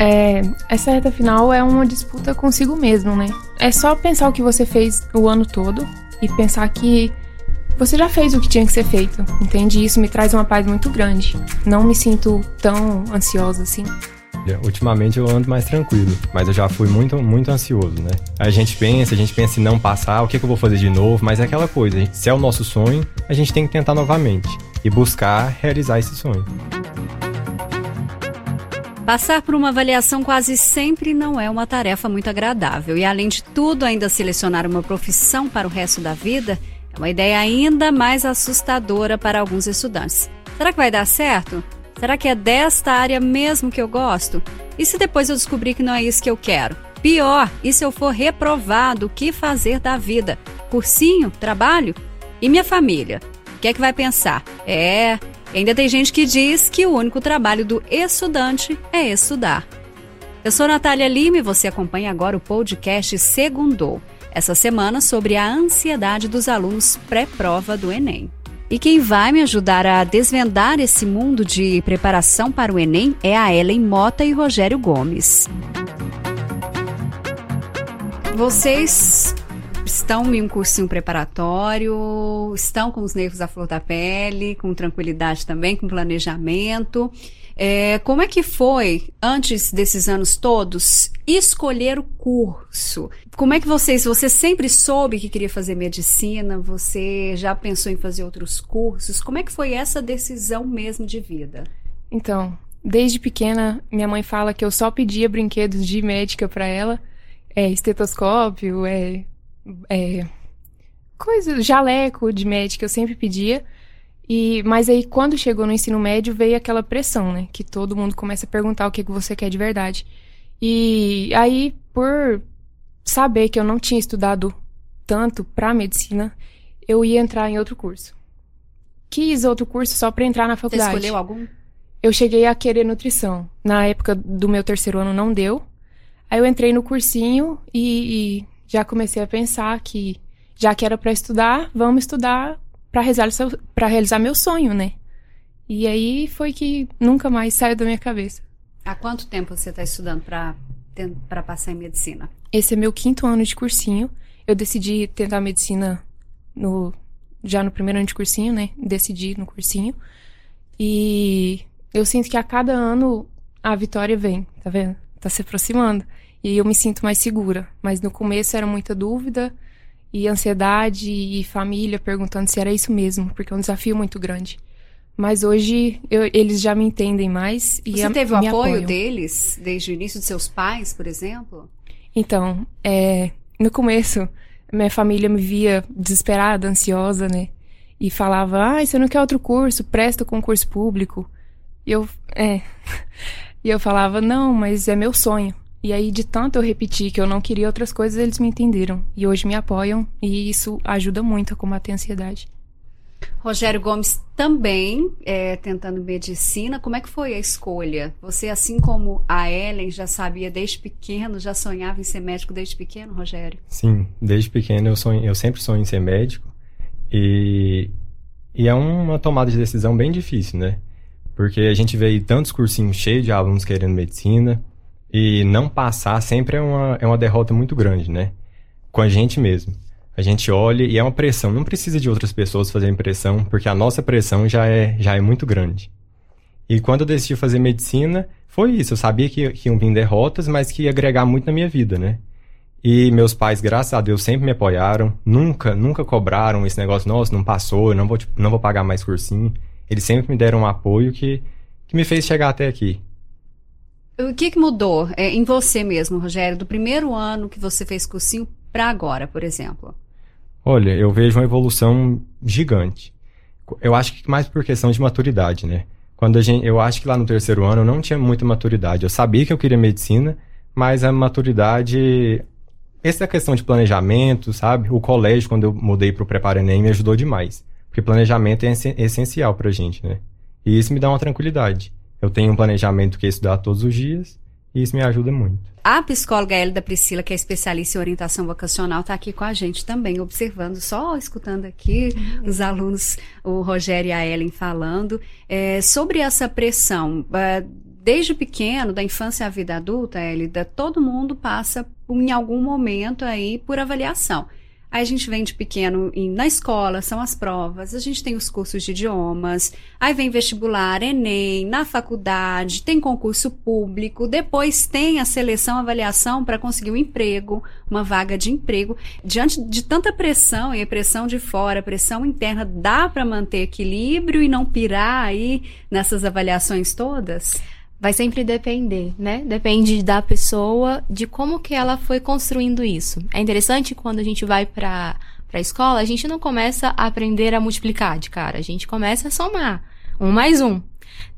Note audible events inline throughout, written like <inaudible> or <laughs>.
É, essa reta final é uma disputa consigo mesmo, né? É só pensar o que você fez o ano todo e pensar que você já fez o que tinha que ser feito, entende? Isso me traz uma paz muito grande. Não me sinto tão ansiosa assim. Ultimamente eu ando mais tranquilo, mas eu já fui muito, muito ansioso, né? A gente pensa, a gente pensa em não passar, o que, que eu vou fazer de novo, mas é aquela coisa, se é o nosso sonho, a gente tem que tentar novamente e buscar realizar esse sonho. Passar por uma avaliação quase sempre não é uma tarefa muito agradável e, além de tudo, ainda selecionar uma profissão para o resto da vida é uma ideia ainda mais assustadora para alguns estudantes. Será que vai dar certo? Será que é desta área mesmo que eu gosto? E se depois eu descobrir que não é isso que eu quero? Pior, e se eu for reprovado, o que fazer da vida? Cursinho? Trabalho? E minha família? O que é que vai pensar? É, ainda tem gente que diz que o único trabalho do estudante é estudar. Eu sou Natália Lima e você acompanha agora o podcast Segundou. Essa semana sobre a ansiedade dos alunos pré-prova do Enem. E quem vai me ajudar a desvendar esse mundo de preparação para o Enem é a Ellen Mota e Rogério Gomes. Vocês estão em um cursinho preparatório, estão com os nervos à flor da pele, com tranquilidade também, com planejamento. É, como é que foi, antes desses anos todos, escolher o curso? Como é que vocês, você sempre soube que queria fazer medicina? Você já pensou em fazer outros cursos? Como é que foi essa decisão mesmo de vida? Então, desde pequena, minha mãe fala que eu só pedia brinquedos de médica para ela, é estetoscópio, é, é coisa, jaleco de médica, eu sempre pedia. E, mas aí, quando chegou no ensino médio, veio aquela pressão, né? Que todo mundo começa a perguntar o que, que você quer de verdade. E aí, por saber que eu não tinha estudado tanto pra medicina, eu ia entrar em outro curso. Quis outro curso só pra entrar na faculdade. Você escolheu algum? Eu cheguei a querer nutrição. Na época do meu terceiro ano não deu. Aí eu entrei no cursinho e, e já comecei a pensar que, já que era para estudar, vamos estudar para realizar, pra realizar meu sonho, né? E aí foi que nunca mais saiu da minha cabeça. Há quanto tempo você está estudando para passar em medicina? Esse é meu quinto ano de cursinho. Eu decidi tentar medicina no, já no primeiro ano de cursinho, né? Decidi no cursinho. E eu sinto que a cada ano a vitória vem, tá vendo? Tá se aproximando. E eu me sinto mais segura. Mas no começo era muita dúvida e ansiedade e família perguntando se era isso mesmo, porque é um desafio muito grande. Mas hoje eu, eles já me entendem mais e Você teve o apoio apoiam. deles desde o início de seus pais, por exemplo? Então, é, no começo, minha família me via desesperada, ansiosa, né? E falava: "Ah, você não quer outro curso? Presta o concurso público". E eu, é. <laughs> E eu falava: "Não, mas é meu sonho". E aí, de tanto eu repetir que eu não queria outras coisas, eles me entenderam. E hoje me apoiam, e isso ajuda muito a combater a ansiedade. Rogério Gomes também é, tentando medicina. Como é que foi a escolha? Você, assim como a Ellen, já sabia desde pequeno, já sonhava em ser médico desde pequeno, Rogério? Sim, desde pequeno eu, sonho, eu sempre sonho em ser médico. E, e é uma tomada de decisão bem difícil, né? Porque a gente vê tantos cursinhos cheios de alunos querendo medicina, e não passar sempre é uma, é uma derrota muito grande, né? Com a gente mesmo. A gente olha e é uma pressão. Não precisa de outras pessoas fazerem pressão, porque a nossa pressão já é, já é muito grande. E quando eu decidi fazer medicina, foi isso. Eu sabia que, que iam vir derrotas, mas que ia agregar muito na minha vida, né? E meus pais, graças a Deus, sempre me apoiaram. Nunca, nunca cobraram esse negócio, nossa, não passou, eu não vou, não vou pagar mais cursinho. Eles sempre me deram um apoio que, que me fez chegar até aqui. O que, que mudou é, em você mesmo, Rogério, do primeiro ano que você fez cursinho para agora, por exemplo? Olha, eu vejo uma evolução gigante. Eu acho que mais por questão de maturidade, né? Quando a gente, eu acho que lá no terceiro ano eu não tinha muita maturidade. Eu sabia que eu queria medicina, mas a maturidade, essa questão de planejamento, sabe? O colégio, quando eu mudei para o Prepara Enem, me ajudou demais. Porque planejamento é essencial para gente, né? E isso me dá uma tranquilidade. Eu tenho um planejamento que é estudar todos os dias e isso me ajuda muito. A psicóloga Hélida Priscila, que é especialista em orientação vocacional, está aqui com a gente também, observando, só escutando aqui os alunos, o Rogério e a Ellen falando, é, sobre essa pressão. É, desde pequeno, da infância à vida adulta, Elida, todo mundo passa em algum momento aí por avaliação. Aí a gente vem de pequeno em, na escola, são as provas, a gente tem os cursos de idiomas, aí vem vestibular, Enem, na faculdade, tem concurso público, depois tem a seleção, avaliação para conseguir um emprego, uma vaga de emprego. Diante de tanta pressão, e pressão de fora, pressão interna, dá para manter equilíbrio e não pirar aí nessas avaliações todas? Vai sempre depender, né? Depende da pessoa, de como que ela foi construindo isso. É interessante quando a gente vai para a escola, a gente não começa a aprender a multiplicar de cara, a gente começa a somar, um mais um,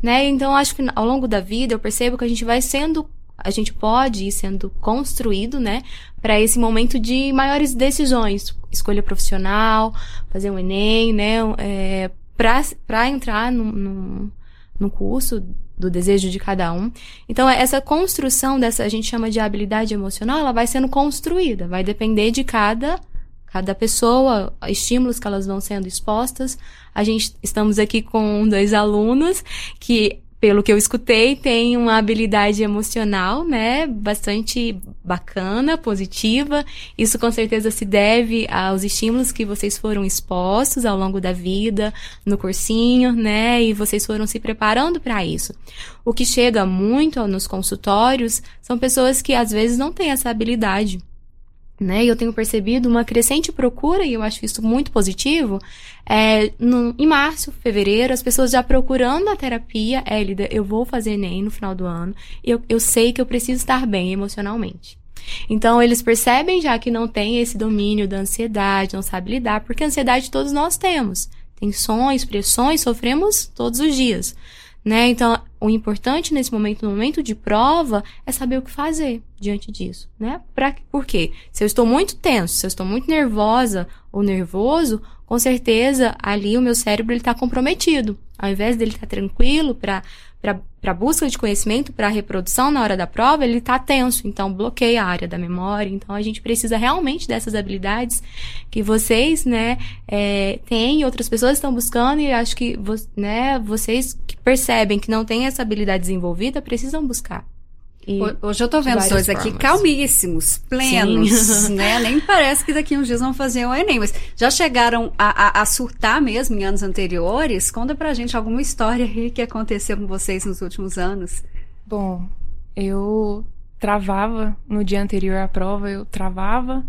né? Então acho que ao longo da vida eu percebo que a gente vai sendo a gente pode ir sendo construído, né, para esse momento de maiores decisões, escolha profissional, fazer um Enem, né, é, para entrar no, no, no curso do desejo de cada um. Então, essa construção dessa, a gente chama de habilidade emocional, ela vai sendo construída, vai depender de cada cada pessoa, estímulos que elas vão sendo expostas. A gente estamos aqui com dois alunos que pelo que eu escutei, tem uma habilidade emocional, né, bastante bacana, positiva. Isso com certeza se deve aos estímulos que vocês foram expostos ao longo da vida, no cursinho, né, e vocês foram se preparando para isso. O que chega muito nos consultórios são pessoas que às vezes não têm essa habilidade né? E eu tenho percebido uma crescente procura, e eu acho isso muito positivo, é, no, em março, fevereiro, as pessoas já procurando a terapia, Élida, eu vou fazer ENEM no final do ano, eu, eu sei que eu preciso estar bem emocionalmente. Então, eles percebem já que não tem esse domínio da ansiedade, não sabe lidar, porque ansiedade todos nós temos. Tensões, pressões, sofremos todos os dias né? Então, o importante nesse momento, no momento de prova, é saber o que fazer diante disso, né? Pra, por quê? Se eu estou muito tenso, se eu estou muito nervosa ou nervoso, com certeza ali o meu cérebro está comprometido. Ao invés dele estar tá tranquilo para para busca de conhecimento, para reprodução na hora da prova, ele está tenso, então bloqueia a área da memória. Então a gente precisa realmente dessas habilidades que vocês, né, é, têm, outras pessoas estão buscando e acho que, né, vocês que percebem que não têm essa habilidade desenvolvida precisam buscar. E Hoje eu tô vendo os dois formas. aqui calmíssimos, plenos, <laughs> né? Nem parece que daqui uns dias vão fazer o Enem, mas já chegaram a, a, a, surtar mesmo em anos anteriores? Conta pra gente alguma história aí que aconteceu com vocês nos últimos anos. Bom, eu travava no dia anterior à prova, eu travava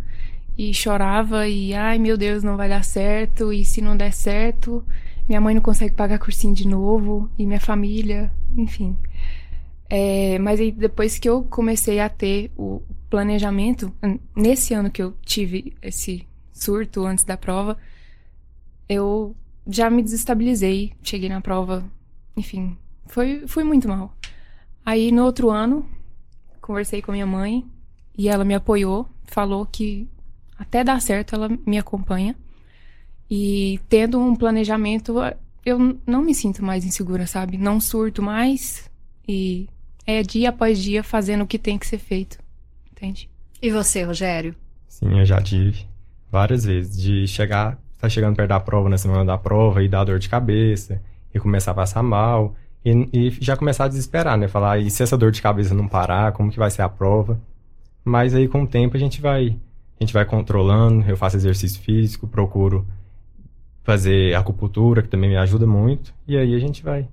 e chorava e ai meu Deus, não vai dar certo, e se não der certo, minha mãe não consegue pagar cursinho de novo, e minha família, enfim. É, mas aí depois que eu comecei a ter o planejamento, nesse ano que eu tive esse surto antes da prova, eu já me desestabilizei, cheguei na prova, enfim, foi, foi muito mal. Aí no outro ano, conversei com minha mãe e ela me apoiou, falou que até dar certo ela me acompanha. E tendo um planejamento, eu não me sinto mais insegura, sabe? Não surto mais e é dia após dia fazendo o que tem que ser feito. Entende? E você, Rogério? Sim, eu já tive várias vezes de chegar, tá chegando perto da prova, na semana da prova, e dar dor de cabeça, e começar a passar mal, e, e já começar a desesperar, né? Falar, e se essa dor de cabeça não parar, como que vai ser a prova? Mas aí com o tempo a gente vai, a gente vai controlando, eu faço exercício físico, procuro fazer acupuntura, que também me ajuda muito, e aí a gente vai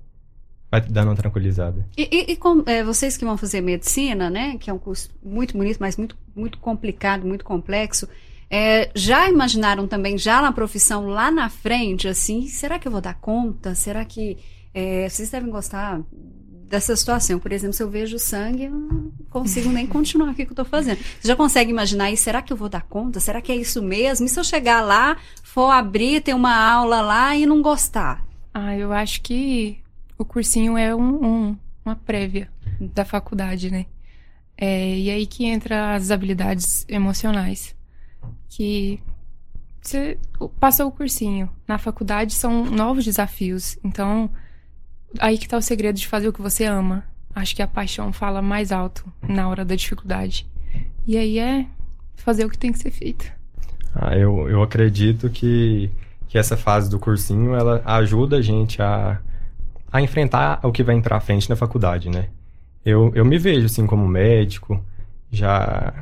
vai dando uma tranquilizada. E, e, e com, é, vocês que vão fazer medicina, né, que é um curso muito bonito, mas muito, muito complicado, muito complexo, é, já imaginaram também, já na profissão, lá na frente, assim, será que eu vou dar conta? Será que é, vocês devem gostar dessa situação? Por exemplo, se eu vejo sangue, eu não consigo nem <laughs> continuar o que eu estou fazendo. Você já consegue imaginar aí, será que eu vou dar conta? Será que é isso mesmo? E se eu chegar lá, for abrir, ter uma aula lá e não gostar? Ah, eu acho que o cursinho é um, um, uma prévia da faculdade, né? É, e aí que entra as habilidades emocionais. Que você passou o cursinho. Na faculdade são novos desafios. Então, aí que tá o segredo de fazer o que você ama. Acho que a paixão fala mais alto na hora da dificuldade. E aí é fazer o que tem que ser feito. Ah, eu, eu acredito que, que essa fase do cursinho ela ajuda a gente a a enfrentar o que vai entrar à frente na faculdade, né? eu, eu me vejo, assim, como médico, já...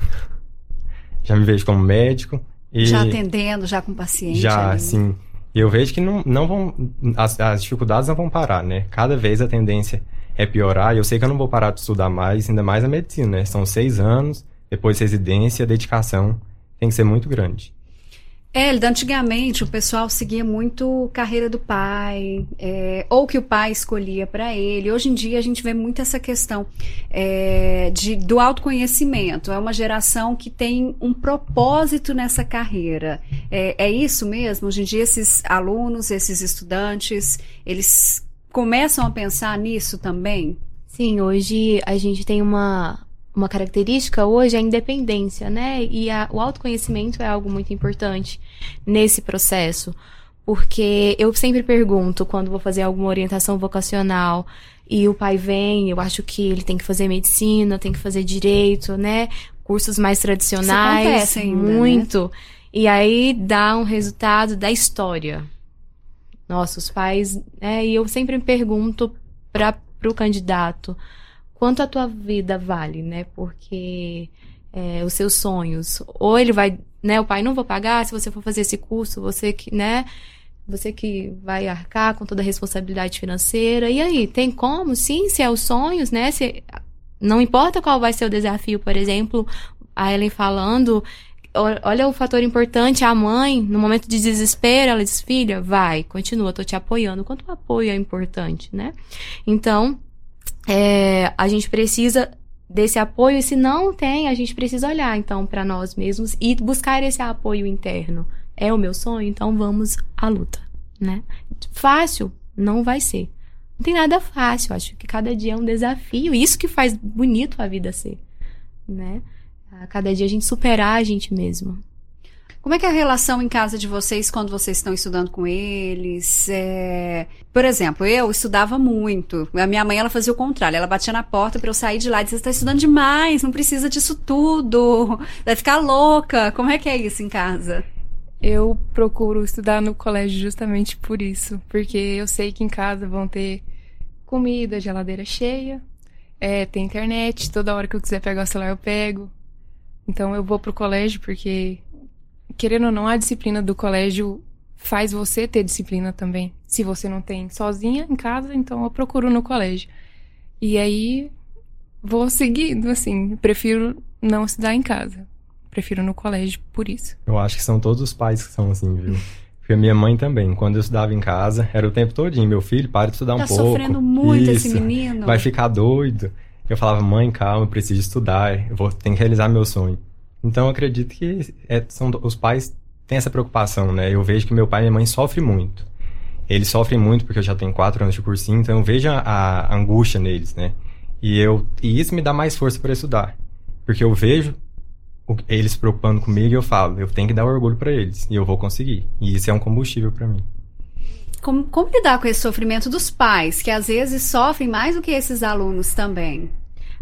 <laughs> já me vejo como médico. E já atendendo, já com paciente. Já, ali. sim. E eu vejo que não, não vão. As, as dificuldades não vão parar, né? Cada vez a tendência é piorar. E eu sei que eu não vou parar de estudar mais, ainda mais a medicina, né? São seis anos, depois residência, dedicação tem que ser muito grande. É, antigamente o pessoal seguia muito carreira do pai, é, ou que o pai escolhia para ele. Hoje em dia a gente vê muito essa questão é, de, do autoconhecimento. É uma geração que tem um propósito nessa carreira. É, é isso mesmo? Hoje em dia esses alunos, esses estudantes, eles começam a pensar nisso também? Sim, hoje a gente tem uma, uma característica hoje é a independência, né? E a, o autoconhecimento é algo muito importante nesse processo. Porque eu sempre pergunto, quando vou fazer alguma orientação vocacional, e o pai vem, eu acho que ele tem que fazer medicina, tem que fazer direito, né? Cursos mais tradicionais. Isso acontece ainda, muito. Né? E aí dá um resultado da história. Nossa, os pais. Né? E eu sempre me pergunto para o candidato quanto a tua vida vale, né? Porque é, os seus sonhos, ou ele vai, né? O pai não vou pagar se você for fazer esse curso, você que, né? Você que vai arcar com toda a responsabilidade financeira. E aí, tem como? Sim, se é os sonhos, né? Se, não importa qual vai ser o desafio, por exemplo, a Ellen falando, olha o fator importante, a mãe, no momento de desespero, ela diz, filha, vai, continua, tô te apoiando. Quanto o apoio é importante, né? Então, é, a gente precisa desse apoio, e se não tem, a gente precisa olhar, então, para nós mesmos e buscar esse apoio interno. É o meu sonho? Então vamos à luta, né? Fácil? Não vai ser. Não tem nada fácil, acho que cada dia é um desafio, isso que faz bonito a vida ser, né? A cada dia a gente superar a gente mesmo. Como é que é a relação em casa de vocês quando vocês estão estudando com eles? É... Por exemplo, eu estudava muito. A minha mãe ela fazia o contrário. Ela batia na porta para eu sair de lá e dizia: "Você está estudando demais, não precisa disso tudo. Vai ficar louca". Como é que é isso em casa? Eu procuro estudar no colégio justamente por isso, porque eu sei que em casa vão ter comida, geladeira cheia, é, tem internet, toda hora que eu quiser pegar o celular eu pego. Então eu vou pro colégio porque querendo ou não, a disciplina do colégio faz você ter disciplina também. Se você não tem sozinha em casa, então eu procuro no colégio. E aí vou seguindo, assim. Prefiro não estudar em casa. Prefiro no colégio por isso. Eu acho que são todos os pais que são assim, viu? Porque minha mãe também, quando eu estudava em casa, era o tempo todinho. Meu filho, para de estudar tá um pouco. Tá sofrendo muito isso, esse menino. Vai ficar doido. Eu falava, mãe, calma, eu preciso estudar. Eu vou, tenho que realizar meu sonho. Então eu acredito que é, são, os pais têm essa preocupação, né? Eu vejo que meu pai e minha mãe sofrem muito. Eles sofrem muito porque eu já tenho quatro anos de cursinho, então eu vejo a, a angústia neles, né? E, eu, e isso me dá mais força para estudar. Porque eu vejo o, eles se preocupando comigo e eu falo, eu tenho que dar orgulho para eles e eu vou conseguir. E isso é um combustível para mim. Como, como lidar com esse sofrimento dos pais, que às vezes sofrem mais do que esses alunos também?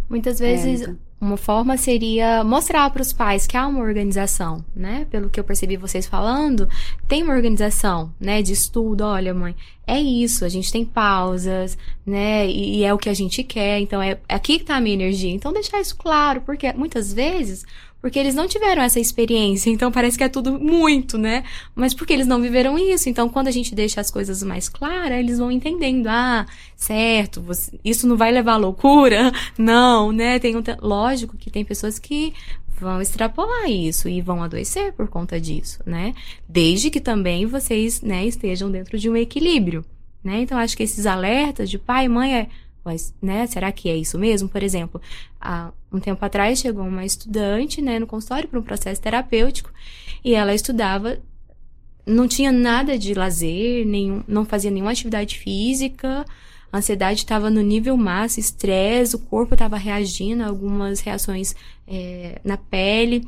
Muitas vezes é, uma forma seria mostrar para os pais que há uma organização, né? Pelo que eu percebi vocês falando, tem uma organização, né? De estudo. Olha, mãe, é isso. A gente tem pausas, né? E, e é o que a gente quer. Então é, é aqui que está a minha energia. Então deixar isso claro, porque muitas vezes porque eles não tiveram essa experiência, então parece que é tudo muito, né? Mas porque eles não viveram isso, então quando a gente deixa as coisas mais claras, eles vão entendendo, ah, certo, você, isso não vai levar à loucura, não, né? Tem um, lógico que tem pessoas que vão extrapolar isso e vão adoecer por conta disso, né? Desde que também vocês, né, estejam dentro de um equilíbrio, né? Então acho que esses alertas de pai e mãe é mas, né, será que é isso mesmo? Por exemplo, há um tempo atrás chegou uma estudante, né, no consultório para um processo terapêutico e ela estudava, não tinha nada de lazer, nenhum, não fazia nenhuma atividade física, a ansiedade estava no nível máximo, estresse, o corpo estava reagindo a algumas reações é, na pele.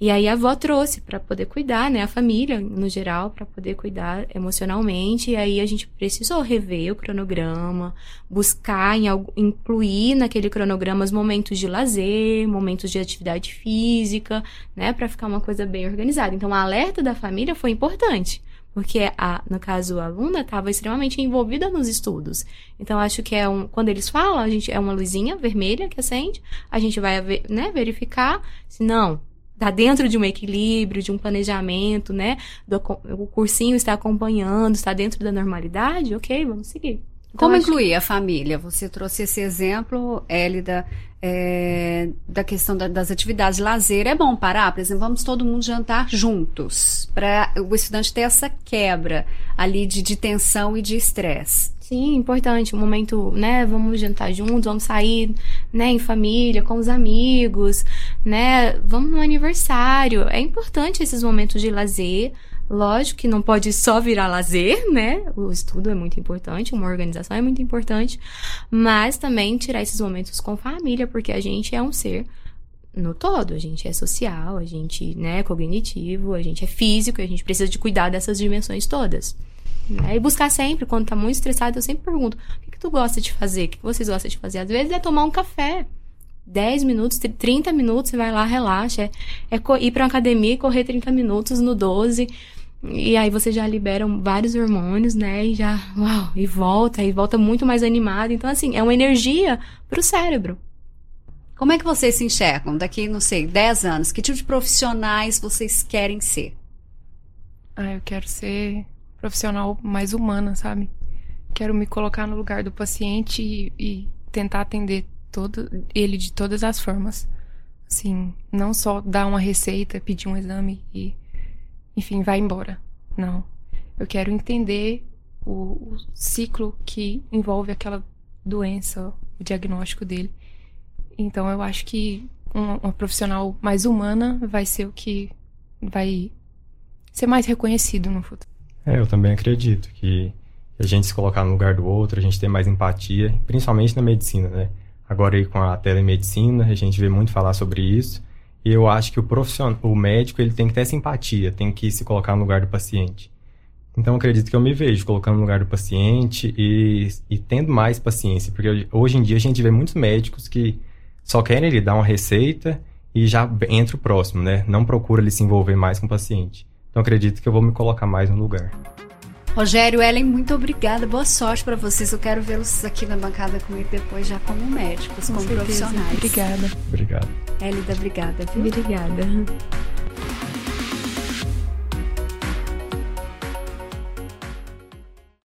E aí a avó trouxe para poder cuidar, né? A família, no geral, para poder cuidar emocionalmente. E aí a gente precisou rever o cronograma, buscar em, incluir naquele cronograma os momentos de lazer, momentos de atividade física, né? Para ficar uma coisa bem organizada. Então, o alerta da família foi importante. Porque, a, no caso, a aluna estava extremamente envolvida nos estudos. Então, acho que é um. Quando eles falam, a gente é uma luzinha vermelha que acende, a gente vai né, verificar se não. Está dentro de um equilíbrio, de um planejamento, né? Do, o cursinho está acompanhando, está dentro da normalidade, ok, vamos seguir. Então, Como incluir que... a família? Você trouxe esse exemplo, Élida, é, da questão da, das atividades de lazer. É bom parar, por exemplo, vamos todo mundo jantar juntos, para o estudante ter essa quebra ali de, de tensão e de estresse. Sim, importante. Um momento, né? Vamos jantar juntos, vamos sair, né, em família, com os amigos, né? Vamos no aniversário. É importante esses momentos de lazer. Lógico que não pode só virar lazer, né? O estudo é muito importante, uma organização é muito importante, mas também tirar esses momentos com família, porque a gente é um ser no todo, a gente é social, a gente né, é cognitivo, a gente é físico, a gente precisa de cuidar dessas dimensões todas. Né? E buscar sempre, quando tá muito estressado, eu sempre pergunto: o que, que tu gosta de fazer? O que, vocês gostam de fazer? Às vezes é tomar um café. 10 minutos, 30 minutos, você vai lá, relaxa. É, é ir pra uma academia e correr 30 minutos no 12. E aí você já libera vários hormônios, né? E já, uau, e volta, e volta muito mais animado. Então, assim, é uma energia pro cérebro. Como é que vocês se enxergam daqui, não sei, 10 anos? Que tipo de profissionais vocês querem ser? Ah, eu quero ser profissional mais humana, sabe? Quero me colocar no lugar do paciente e, e tentar atender todo ele de todas as formas. Assim, não só dar uma receita, pedir um exame e enfim, vai embora. Não. Eu quero entender o, o ciclo que envolve aquela doença, o diagnóstico dele. Então eu acho que uma, uma, profissional mais humana vai ser o que vai ser mais reconhecido no futuro. É, eu também acredito que a gente se colocar no lugar do outro, a gente ter mais empatia, principalmente na medicina, né? Agora aí com a telemedicina, a gente vê muito falar sobre isso. E eu acho que o profissional, o médico, ele tem que ter essa empatia, tem que se colocar no lugar do paciente. Então, acredito que eu me vejo colocando no lugar do paciente e, e tendo mais paciência, porque hoje em dia a gente vê muitos médicos que só querem ele dar uma receita e já entra o próximo, né? Não procura ele se envolver mais com o paciente. Então, acredito que eu vou me colocar mais no lugar. Rogério, Ellen, muito obrigada. Boa sorte para vocês. Eu quero vê-los aqui na bancada comigo depois, já como médicos, Com como certeza. profissionais. Obrigada. Obrigado. Elida, obrigada. Viu? Obrigada.